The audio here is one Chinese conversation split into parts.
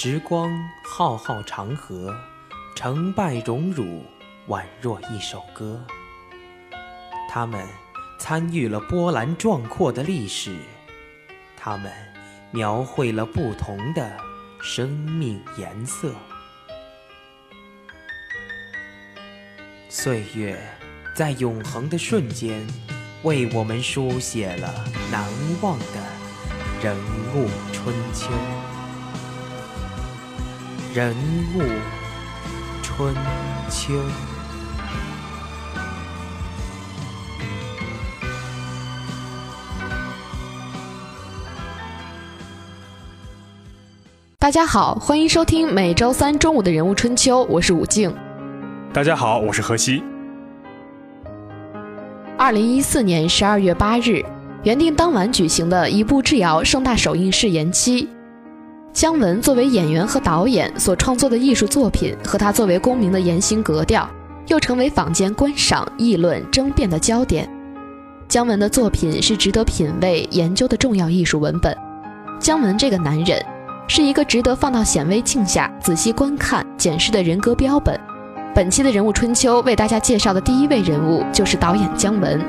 时光浩浩长河，成败荣辱宛若一首歌。他们参与了波澜壮阔的历史，他们描绘了不同的生命颜色。岁月在永恒的瞬间，为我们书写了难忘的人物春秋。人物春秋。大家好，欢迎收听每周三中午的人物春秋，我是武静。大家好，我是何西。二零一四年十二月八日，原定当晚举行的一步之遥盛大首映式延期。姜文作为演员和导演所创作的艺术作品，和他作为公民的言行格调，又成为坊间观赏、议论、争辩的焦点。姜文的作品是值得品味、研究的重要艺术文本。姜文这个男人，是一个值得放到显微镜下仔细观看、检视的人格标本。本期的人物春秋为大家介绍的第一位人物，就是导演姜文。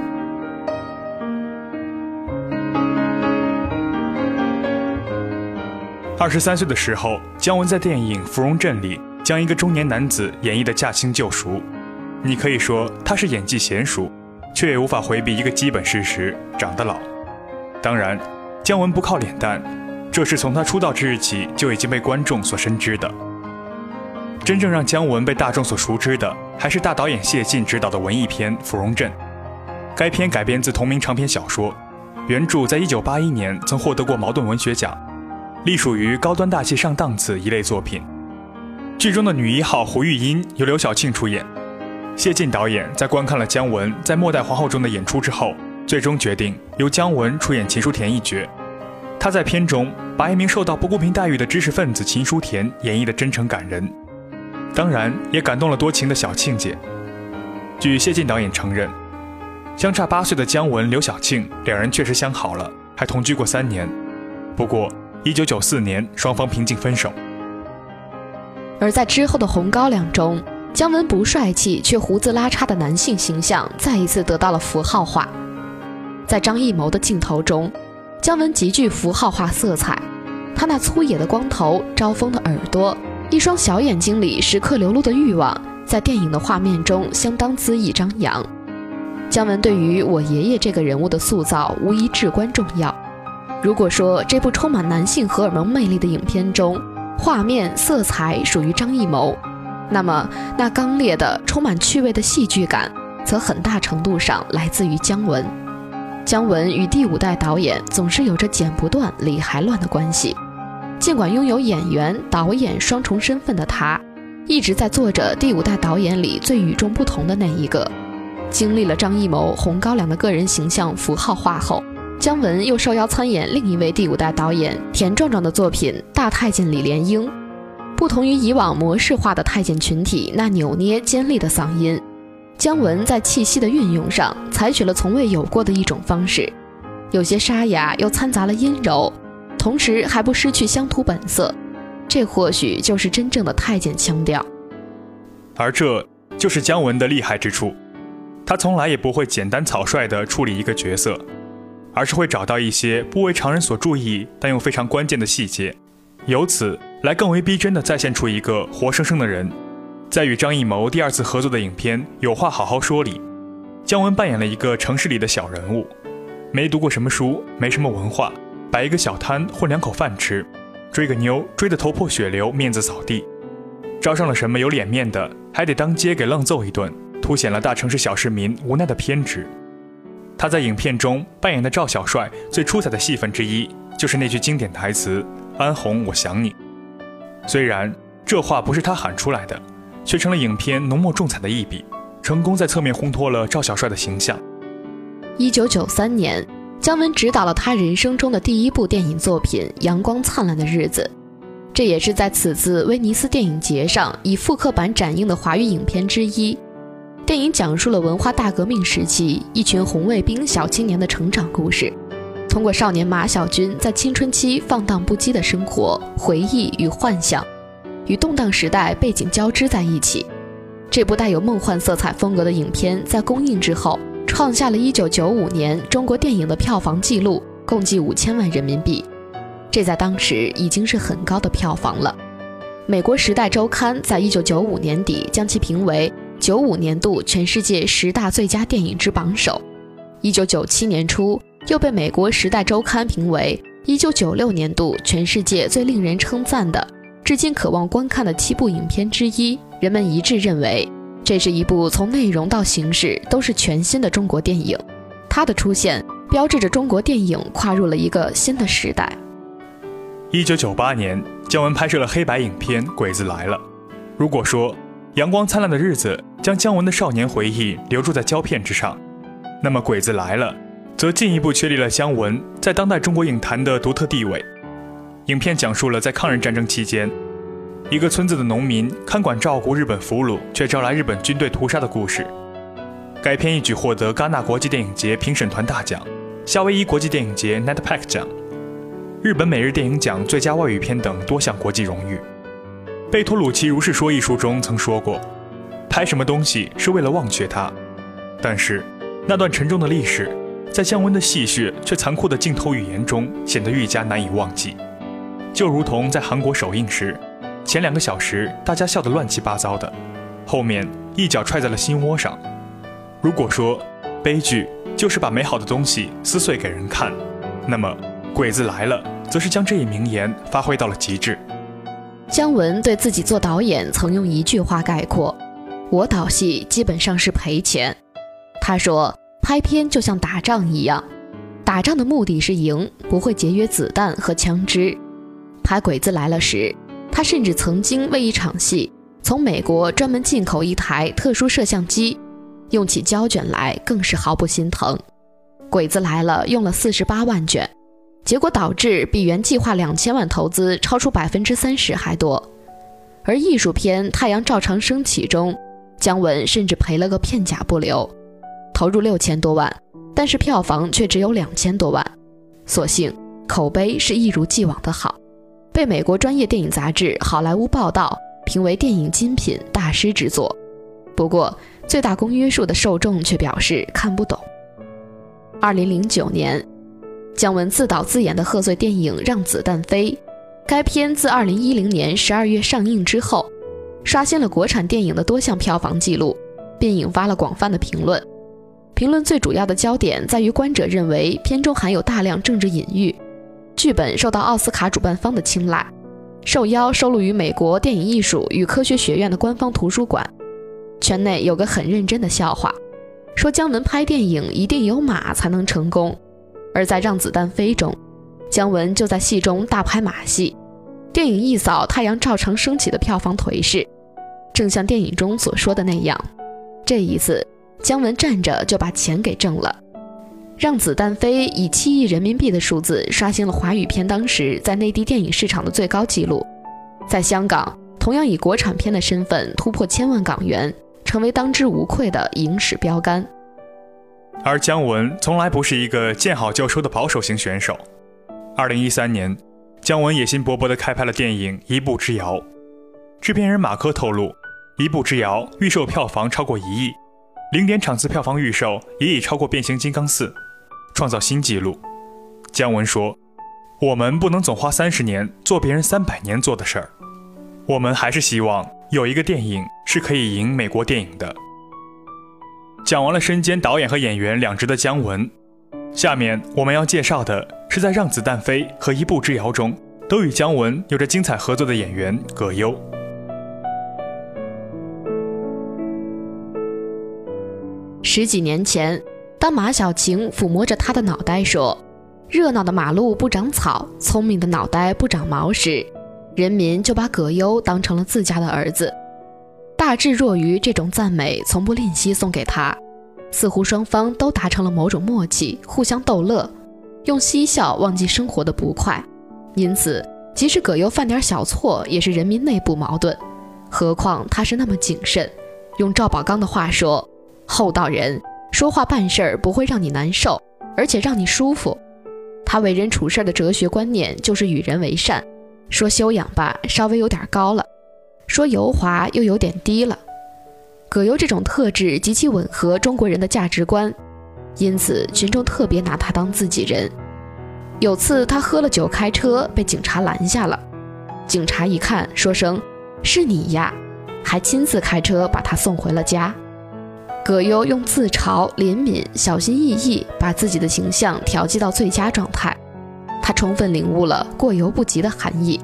二十三岁的时候，姜文在电影《芙蓉镇》里将一个中年男子演绎的驾轻就熟。你可以说他是演技娴熟，却也无法回避一个基本事实：长得老。当然，姜文不靠脸蛋，这是从他出道之日起就已经被观众所深知的。真正让姜文被大众所熟知的，还是大导演谢晋执导的文艺片《芙蓉镇》。该片改编自同名长篇小说，原著在一九八一年曾获得过茅盾文学奖。隶属于高端大气上档次一类作品。剧中的女一号胡玉音由刘晓庆出演。谢晋导演在观看了姜文在《末代皇后》中的演出之后，最终决定由姜文出演秦书田一角。他在片中把一名受到不公平待遇的知识分子秦书田演绎的真诚感人，当然也感动了多情的小庆姐。据谢晋导演承认，相差八岁的姜文、刘晓庆两人确实相好了，还同居过三年。不过。一九九四年，双方平静分手。而在之后的《红高粱》中，姜文不帅气却胡子拉碴的男性形象再一次得到了符号化。在张艺谋的镜头中，姜文极具符号化色彩。他那粗野的光头、招风的耳朵、一双小眼睛里时刻流露的欲望，在电影的画面中相当恣意张扬。姜文对于我爷爷这个人物的塑造，无疑至关重要。如果说这部充满男性荷尔蒙魅力的影片中，画面色彩属于张艺谋，那么那刚烈的、充满趣味的戏剧感，则很大程度上来自于姜文。姜文与第五代导演总是有着剪不断、理还乱的关系。尽管拥有演员、导演双重身份的他，一直在做着第五代导演里最与众不同的那一个。经历了张艺谋《红高粱》的个人形象符号化后。姜文又受邀参演另一位第五代导演田壮壮的作品《大太监李莲英》。不同于以往模式化的太监群体那扭捏尖利的嗓音，姜文在气息的运用上采取了从未有过的一种方式，有些沙哑又掺杂了阴柔，同时还不失去乡土本色。这或许就是真正的太监腔调。而这就是姜文的厉害之处，他从来也不会简单草率地处理一个角色。而是会找到一些不为常人所注意但又非常关键的细节，由此来更为逼真的再现出一个活生生的人。在与张艺谋第二次合作的影片《有话好好说》里，姜文扮演了一个城市里的小人物，没读过什么书，没什么文化，摆一个小摊混两口饭吃，追个妞追得头破血流，面子扫地，招上了什么有脸面的，还得当街给愣揍一顿，凸显了大城市小市民无奈的偏执。他在影片中扮演的赵小帅最出彩的戏份之一，就是那句经典台词：“安红，我想你。”虽然这话不是他喊出来的，却成了影片浓墨重彩的一笔，成功在侧面烘托了赵小帅的形象。一九九三年，姜文执导了他人生中的第一部电影作品《阳光灿烂的日子》，这也是在此次威尼斯电影节上以复刻版展映的华语影片之一。电影讲述了文化大革命时期一群红卫兵小青年的成长故事。通过少年马小军在青春期放荡不羁的生活、回忆与幻想，与动荡时代背景交织在一起。这部带有梦幻色彩风格的影片在公映之后，创下了一九九五年中国电影的票房纪录，共计五千万人民币。这在当时已经是很高的票房了。美国《时代周刊》在一九九五年底将其评为九五年度全世界十大最佳电影之榜首。一九九七年初。又被美国《时代周刊》评为1996年度全世界最令人称赞的、至今渴望观看的七部影片之一。人们一致认为，这是一部从内容到形式都是全新的中国电影。它的出现标志着中国电影跨入了一个新的时代。1998年，姜文拍摄了黑白影片《鬼子来了》。如果说阳光灿烂的日子将姜文的少年回忆留住在胶片之上，那么《鬼子来了》。则进一步确立了姜文在当代中国影坛的独特地位。影片讲述了在抗日战争期间，一个村子的农民看管照顾日本俘虏，却招来日本军队屠杀的故事。该片一举获得戛纳国际电影节评审团大奖、夏威夷国际电影节 Netpack 奖、日本每日电影奖最佳外语片等多项国际荣誉。贝托鲁奇如是说一书中曾说过：“拍什么东西是为了忘却它，但是那段沉重的历史。”在姜文的戏谑却残酷的镜头语言中，显得愈加难以忘记。就如同在韩国首映时，前两个小时大家笑得乱七八糟的，后面一脚踹在了心窝上。如果说悲剧就是把美好的东西撕碎给人看，那么《鬼子来了》则是将这一名言发挥到了极致。姜文对自己做导演曾用一句话概括：“我导戏基本上是赔钱。”他说。拍片就像打仗一样，打仗的目的是赢，不会节约子弹和枪支。拍《鬼子来了》时，他甚至曾经为一场戏从美国专门进口一台特殊摄像机，用起胶卷来更是毫不心疼。《鬼子来了》用了四十八万卷，结果导致比原计划两千万投资超出百分之三十还多。而艺术片《太阳照常升起》中，姜文甚至赔了个片甲不留。投入六千多万，但是票房却只有两千多万，所幸口碑是一如既往的好，被美国专业电影杂志《好莱坞报道》评为电影精品大师之作。不过，最大公约数的受众却表示看不懂。二零零九年，姜文自导自演的贺岁电影《让子弹飞》，该片自二零一零年十二月上映之后，刷新了国产电影的多项票房纪录，并引发了广泛的评论。评论最主要的焦点在于，观者认为片中含有大量政治隐喻，剧本受到奥斯卡主办方的青睐，受邀收录于美国电影艺术与科学学院的官方图书馆。圈内有个很认真的笑话，说姜文拍电影一定有马才能成功，而在《让子弹飞》中，姜文就在戏中大拍马戏，电影一扫太阳照常升起的票房颓势，正像电影中所说的那样，这一次。姜文站着就把钱给挣了，让子弹飞以七亿人民币的数字刷新了华语片当时在内地电影市场的最高纪录，在香港同样以国产片的身份突破千万港元，成为当之无愧的影史标杆。而姜文从来不是一个见好就收的保守型选手。二零一三年，姜文野心勃勃地开拍了电影《一步之遥》，制片人马科透露，《一步之遥》预售票房超过一亿。零点场次票房预售也已超过《变形金刚四》，创造新纪录。姜文说：“我们不能总花三十年做别人三百年做的事儿，我们还是希望有一个电影是可以赢美国电影的。”讲完了身兼导演和演员两职的姜文，下面我们要介绍的是在《让子弹飞》和《一步之遥》中都与姜文有着精彩合作的演员葛优。十几年前，当马小晴抚摸着他的脑袋说：“热闹的马路不长草，聪明的脑袋不长毛”时，人民就把葛优当成了自家的儿子。大智若愚这种赞美从不吝惜送给他，似乎双方都达成了某种默契，互相逗乐，用嬉笑忘记生活的不快。因此，即使葛优犯点小错，也是人民内部矛盾。何况他是那么谨慎，用赵宝刚的话说。厚道人说话办事儿不会让你难受，而且让你舒服。他为人处事的哲学观念就是与人为善，说修养吧，稍微有点高了；说油滑又有点低了。葛优这种特质极其吻合中国人的价值观，因此群众特别拿他当自己人。有次他喝了酒开车，被警察拦下了。警察一看，说声“是你呀”，还亲自开车把他送回了家。葛优用自嘲、怜悯、小心翼翼，把自己的形象调剂到最佳状态。他充分领悟了“过犹不及”的含义，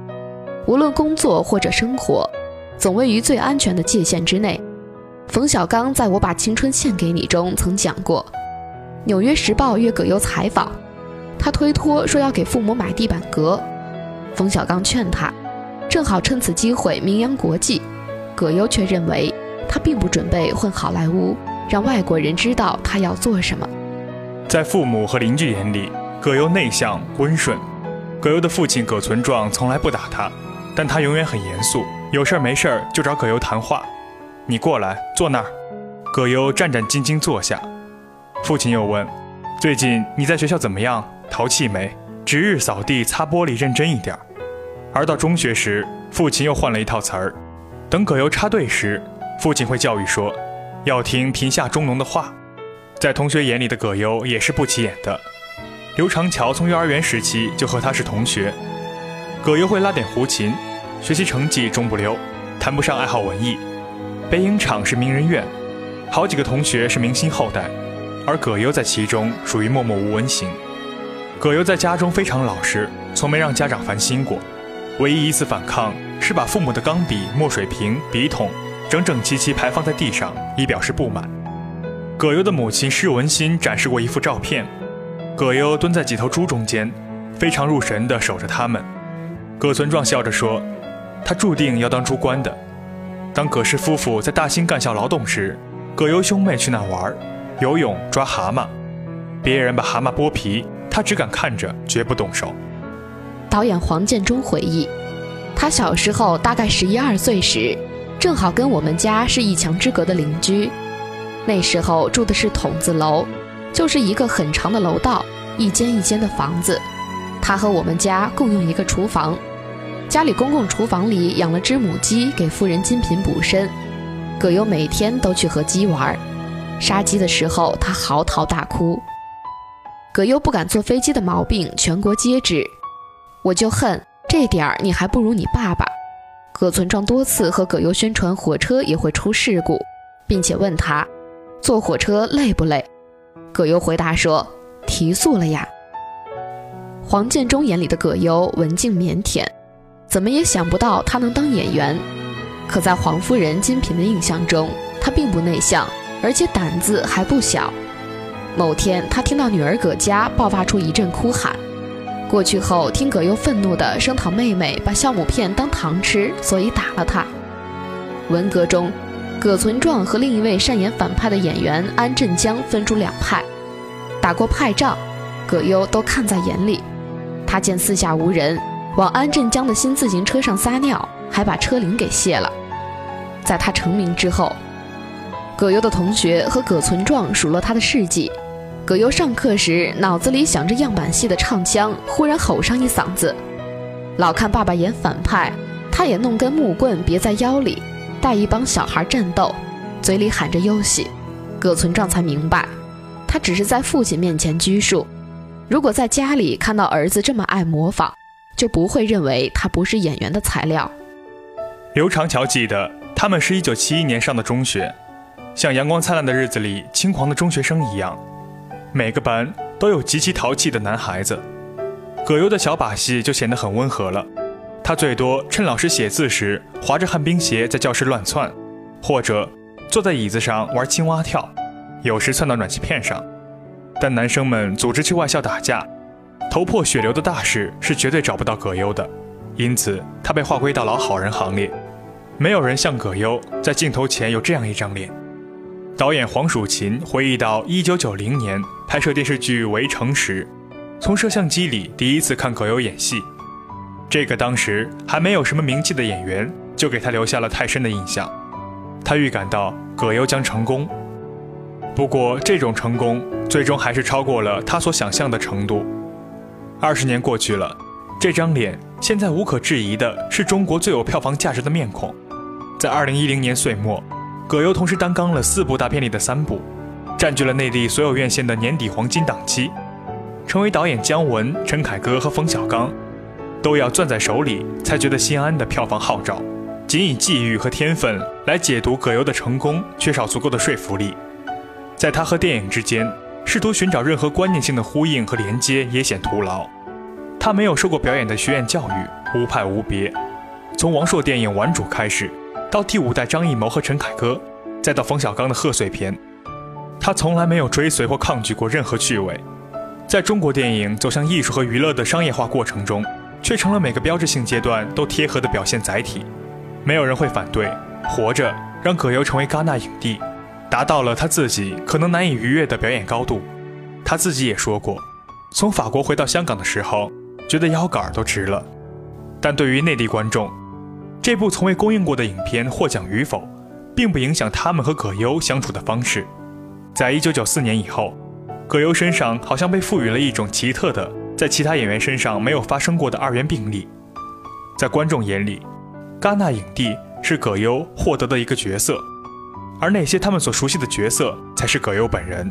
无论工作或者生活，总位于最安全的界限之内。冯小刚在我把青春献给你中曾讲过，《纽约时报》约葛优采访，他推脱说要给父母买地板革，冯小刚劝他，正好趁此机会名扬国际，葛优却认为他并不准备混好莱坞。让外国人知道他要做什么。在父母和邻居眼里，葛优内向温顺。葛优的父亲葛存壮从来不打他，但他永远很严肃，有事儿没事儿就找葛优谈话。你过来坐那儿。葛优战战兢兢坐下。父亲又问：“最近你在学校怎么样？淘气没？值日扫地擦玻璃认真一点。”而到中学时，父亲又换了一套词儿。等葛优插队时，父亲会教育说。要听贫下中农的话，在同学眼里的葛优也是不起眼的。刘长桥从幼儿园时期就和他是同学。葛优会拉点胡琴，学习成绩中不溜，谈不上爱好文艺。北影厂是名人院，好几个同学是明星后代，而葛优在其中属于默默无闻型。葛优在家中非常老实，从没让家长烦心过。唯一一次反抗是把父母的钢笔、墨水瓶、笔筒。整整齐齐排放在地上，以表示不满。葛优的母亲施文心展示过一幅照片，葛优蹲在几头猪中间，非常入神地守着它们。葛存壮笑着说：“他注定要当猪官的。”当葛氏夫妇在大兴干校劳动时，葛优兄妹去那玩，游泳、抓蛤蟆，别人把蛤蟆剥皮，他只敢看着，绝不动手。导演黄建中回忆，他小时候大概十一二岁时。正好跟我们家是一墙之隔的邻居，那时候住的是筒子楼，就是一个很长的楼道，一间一间的房子。他和我们家共用一个厨房，家里公共厨房里养了只母鸡，给夫人金品补身。葛优每天都去和鸡玩，杀鸡的时候他嚎啕大哭。葛优不敢坐飞机的毛病全国皆知，我就恨这点儿你还不如你爸爸。葛存壮多次和葛优宣传火车也会出事故，并且问他坐火车累不累。葛优回答说：“提速了呀。”黄建中眼里的葛优文静腼腆，怎么也想不到他能当演员。可在黄夫人金萍的印象中，他并不内向，而且胆子还不小。某天，他听到女儿葛佳爆发出一阵哭喊。过去后，听葛优愤怒地声讨妹妹把酵母片当糖吃，所以打了她。文革中，葛存壮和另一位擅演反派的演员安振江分出两派，打过派仗，葛优都看在眼里。他见四下无人，往安振江的新自行车上撒尿，还把车铃给卸了。在他成名之后，葛优的同学和葛存壮数落他的事迹。葛优上课时，脑子里想着样板戏的唱腔，忽然吼上一嗓子。老看爸爸演反派，他也弄根木棍别在腰里，带一帮小孩战斗，嘴里喊着优喜。葛存壮才明白，他只是在父亲面前拘束。如果在家里看到儿子这么爱模仿，就不会认为他不是演员的材料。刘长桥记得，他们是一九七一年上的中学，像《阳光灿烂的日子》里轻狂的中学生一样。每个班都有极其淘气的男孩子，葛优的小把戏就显得很温和了。他最多趁老师写字时，滑着旱冰鞋在教室乱窜，或者坐在椅子上玩青蛙跳，有时窜到暖气片上。但男生们组织去外校打架，头破血流的大事是绝对找不到葛优的，因此他被划归到老好人行列。没有人像葛优在镜头前有这样一张脸。导演黄蜀芹回忆到，一九九零年拍摄电视剧《围城》时，从摄像机里第一次看葛优演戏，这个当时还没有什么名气的演员，就给他留下了太深的印象。他预感到葛优将成功，不过这种成功最终还是超过了他所想象的程度。二十年过去了，这张脸现在无可置疑的是中国最有票房价值的面孔。在二零一零年岁末，葛优同时担纲了四部大片里的三部，占据了内地所有院线的年底黄金档期，成为导演姜文、陈凯歌和冯小刚都要攥在手里才觉得心安的票房号召。仅以际遇和天分来解读葛优的成功，缺少足够的说服力。在他和电影之间，试图寻找任何观念性的呼应和连接也显徒劳。他没有受过表演的学院教育，无派无别。从王朔电影《顽主》开始，到第五代张艺谋和陈凯歌，再到冯小刚的贺岁片，他从来没有追随或抗拒过任何趣味。在中国电影走向艺术和娱乐的商业化过程中，却成了每个标志性阶段都贴合的表现载体。没有人会反对，活着让葛优成为戛纳影帝，达到了他自己可能难以逾越的表演高度。他自己也说过，从法国回到香港的时候，觉得腰杆都直了。但对于内地观众，这部从未公映过的影片获奖与否，并不影响他们和葛优相处的方式。在一九九四年以后，葛优身上好像被赋予了一种奇特的，在其他演员身上没有发生过的二元病例，在观众眼里。戛纳影帝是葛优获得的一个角色，而那些他们所熟悉的角色才是葛优本人。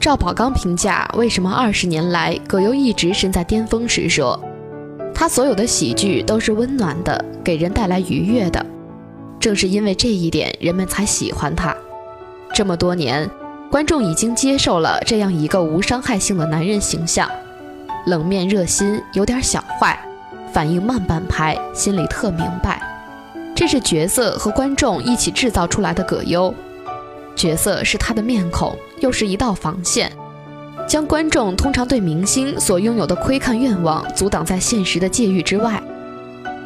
赵宝刚评价为什么二十年来葛优一直身在巅峰时说：“他所有的喜剧都是温暖的，给人带来愉悦的。正是因为这一点，人们才喜欢他。这么多年，观众已经接受了这样一个无伤害性的男人形象，冷面热心，有点小坏，反应慢半拍，心里特明白。”这是角色和观众一起制造出来的葛优，角色是他的面孔，又是一道防线，将观众通常对明星所拥有的窥看愿望阻挡在现实的界域之外。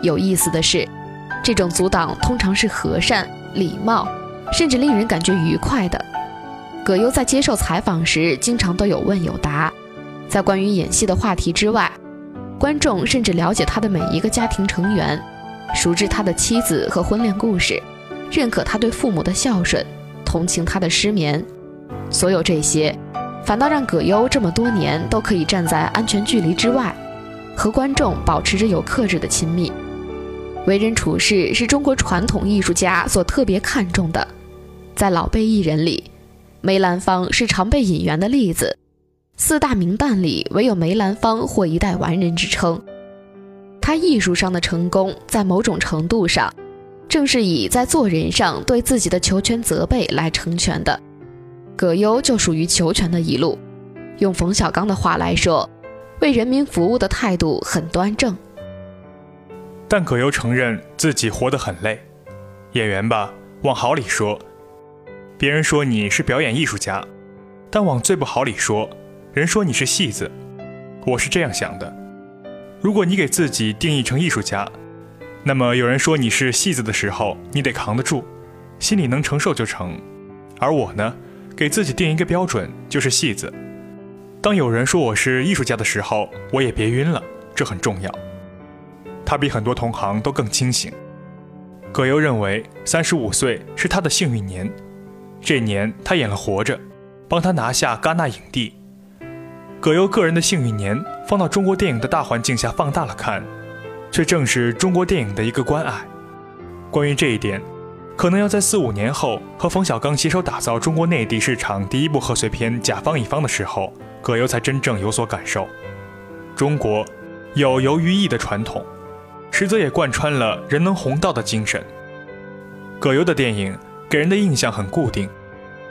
有意思的是，这种阻挡通常是和善、礼貌，甚至令人感觉愉快的。葛优在接受采访时，经常都有问有答，在关于演戏的话题之外，观众甚至了解他的每一个家庭成员。熟知他的妻子和婚恋故事，认可他对父母的孝顺，同情他的失眠，所有这些，反倒让葛优这么多年都可以站在安全距离之外，和观众保持着有克制的亲密。为人处事是中国传统艺术家所特别看重的，在老辈艺人里，梅兰芳是常被引援的例子，四大名旦里唯有梅兰芳获一代完人之称。他艺术上的成功，在某种程度上，正是以在做人上对自己的求全责备来成全的。葛优就属于求全的一路。用冯小刚的话来说，为人民服务的态度很端正。但葛优承认自己活得很累。演员吧，往好里说，别人说你是表演艺术家；但往最不好里说，人说你是戏子。我是这样想的。如果你给自己定义成艺术家，那么有人说你是戏子的时候，你得扛得住，心里能承受就成。而我呢，给自己定一个标准，就是戏子。当有人说我是艺术家的时候，我也别晕了，这很重要。他比很多同行都更清醒。葛优认为三十五岁是他的幸运年，这年他演了《活着》，帮他拿下戛纳影帝。葛优个人的幸运年，放到中国电影的大环境下放大了看，却正是中国电影的一个关爱。关于这一点，可能要在四五年后和冯小刚携手打造中国内地市场第一部贺岁片《甲方乙方》的时候，葛优才真正有所感受。中国有游于艺的传统，实则也贯穿了人能红道的精神。葛优的电影给人的印象很固定。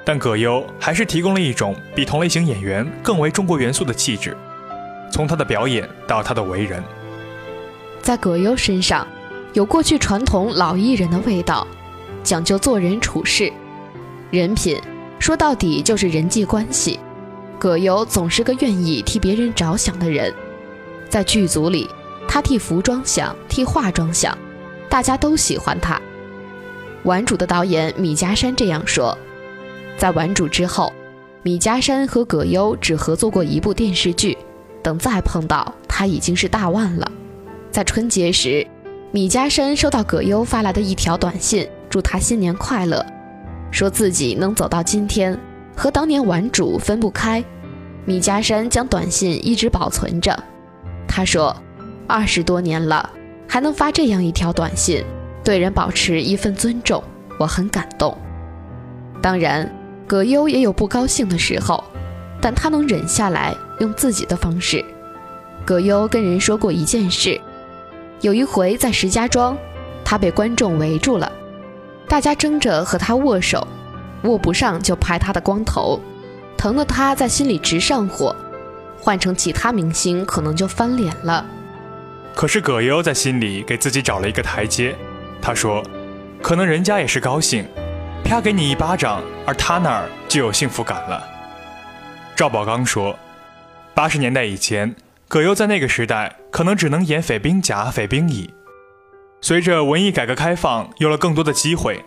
但葛优还是提供了一种比同类型演员更为中国元素的气质，从他的表演到他的为人，在葛优身上，有过去传统老艺人的味道，讲究做人处事，人品说到底就是人际关系。葛优总是个愿意替别人着想的人，在剧组里，他替服装想，替化妆想，大家都喜欢他。顽主的导演米家山这样说。在《顽主》之后，米家山和葛优只合作过一部电视剧，等再碰到他已经是大腕了。在春节时，米家山收到葛优发来的一条短信，祝他新年快乐，说自己能走到今天，和当年《顽主》分不开。米家山将短信一直保存着，他说：“二十多年了，还能发这样一条短信，对人保持一份尊重，我很感动。”当然，葛优也有不高兴的时候，但他能忍下来，用自己的方式。葛优跟人说过一件事：有一回在石家庄，他被观众围住了，大家争着和他握手，握不上就拍他的光头，疼得他在心里直上火。换成其他明星，可能就翻脸了。可是葛优在心里给自己找了一个台阶。他说：“可能人家也是高兴，啪给你一巴掌，而他那儿就有幸福感了。”赵宝刚说：“八十年代以前，葛优在那个时代可能只能演匪兵甲、匪兵乙。随着文艺改革开放，有了更多的机会，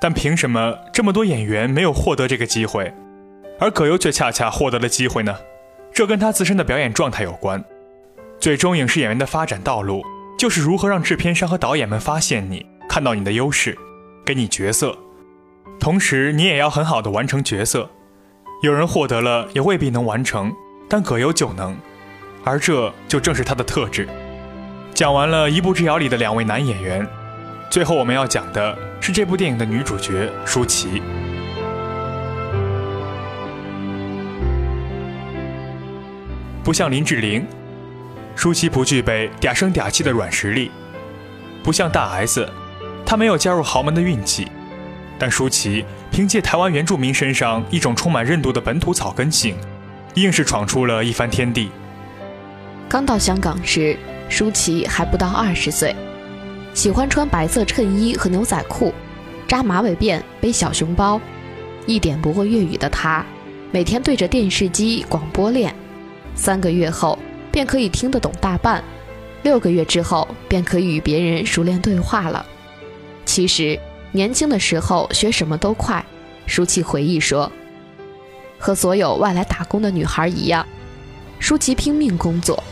但凭什么这么多演员没有获得这个机会，而葛优却恰恰获得了机会呢？”这跟他自身的表演状态有关。最终，影视演员的发展道路就是如何让制片商和导演们发现你，看到你的优势，给你角色。同时，你也要很好的完成角色。有人获得了，也未必能完成，但葛优就能，而这就正是他的特质。讲完了《一步之遥》里的两位男演员，最后我们要讲的是这部电影的女主角舒淇。不像林志玲，舒淇不具备嗲声嗲气的软实力；不像大 S，她没有加入豪门的运气。但舒淇凭借台湾原住民身上一种充满韧度的本土草根性，硬是闯出了一番天地。刚到香港时，舒淇还不到二十岁，喜欢穿白色衬衣和牛仔裤，扎马尾辫，背小熊包，一点不会粤语的她，每天对着电视机广播练。三个月后便可以听得懂大半，六个月之后便可以与别人熟练对话了。其实年轻的时候学什么都快。舒淇回忆说：“和所有外来打工的女孩一样，舒淇拼命工作。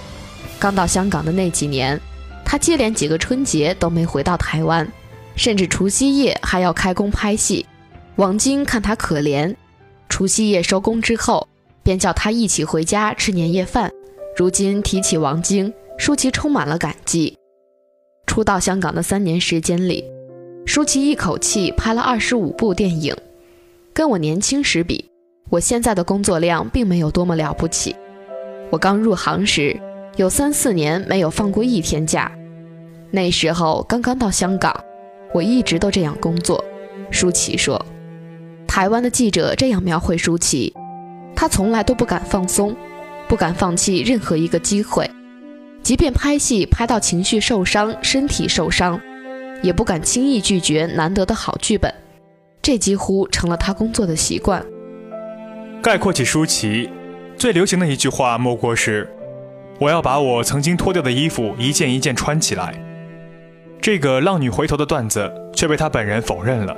刚到香港的那几年，她接连几个春节都没回到台湾，甚至除夕夜还要开工拍戏。王晶看她可怜，除夕夜收工之后。”便叫她一起回家吃年夜饭。如今提起王晶，舒淇充满了感激。初到香港的三年时间里，舒淇一口气拍了二十五部电影。跟我年轻时比，我现在的工作量并没有多么了不起。我刚入行时，有三四年没有放过一天假。那时候刚刚到香港，我一直都这样工作。舒淇说，台湾的记者这样描绘舒淇。他从来都不敢放松，不敢放弃任何一个机会，即便拍戏拍到情绪受伤、身体受伤，也不敢轻易拒绝难得的好剧本。这几乎成了他工作的习惯。概括起舒淇，最流行的一句话莫过是：“我要把我曾经脱掉的衣服一件一件穿起来。”这个浪女回头的段子却被她本人否认了。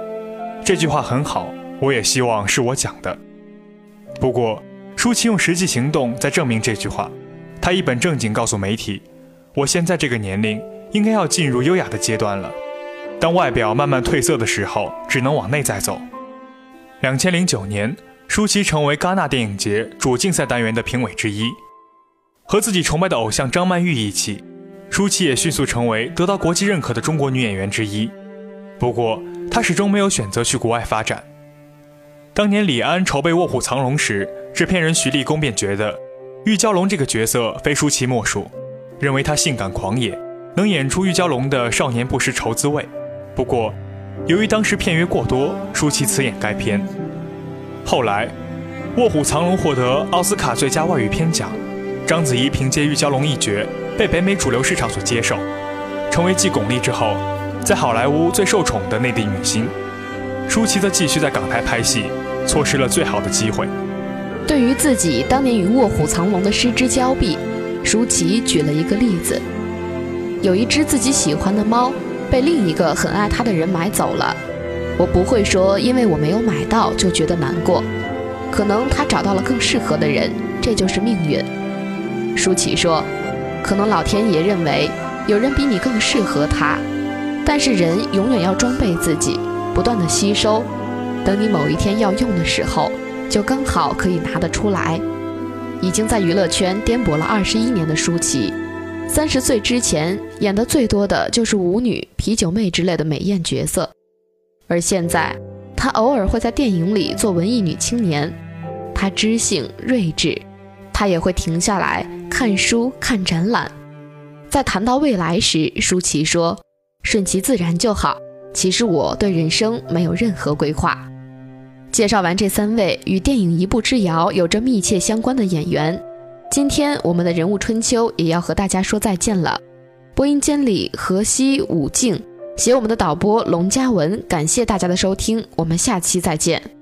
这句话很好，我也希望是我讲的。不过，舒淇用实际行动在证明这句话。她一本正经告诉媒体：“我现在这个年龄，应该要进入优雅的阶段了。当外表慢慢褪色的时候，只能往内在走。”两千零九年，舒淇成为戛纳电影节主竞赛单元的评委之一。和自己崇拜的偶像张曼玉一起，舒淇也迅速成为得到国际认可的中国女演员之一。不过，她始终没有选择去国外发展。当年李安筹备《卧虎藏龙》时，制片人徐立功便觉得玉娇龙这个角色非舒淇莫属，认为她性感狂野，能演出玉娇龙的少年不识愁滋味。不过，由于当时片约过多，舒淇辞演该片。后来，《卧虎藏龙》获得奥斯卡最佳外语片奖，章子怡凭借玉娇龙一角被北美主流市场所接受，成为继巩俐之后，在好莱坞最受宠的内地女星。舒淇则继续在港台拍戏，错失了最好的机会。对于自己当年与卧虎藏龙的失之交臂，舒淇举了一个例子：有一只自己喜欢的猫，被另一个很爱它的人买走了。我不会说因为我没有买到就觉得难过，可能他找到了更适合的人，这就是命运。舒淇说：“可能老天爷认为有人比你更适合他，但是人永远要装备自己。”不断的吸收，等你某一天要用的时候，就刚好可以拿得出来。已经在娱乐圈颠簸了二十一年的舒淇，三十岁之前演的最多的就是舞女、啤酒妹之类的美艳角色，而现在，她偶尔会在电影里做文艺女青年。她知性睿智，她也会停下来看书、看展览。在谈到未来时，舒淇说：“顺其自然就好。其实我对人生没有任何规划。”介绍完这三位与电影《一步之遥》有着密切相关的演员。今天我们的人物春秋也要和大家说再见了。播音间里河西、武静，写我们的导播龙嘉文，感谢大家的收听，我们下期再见。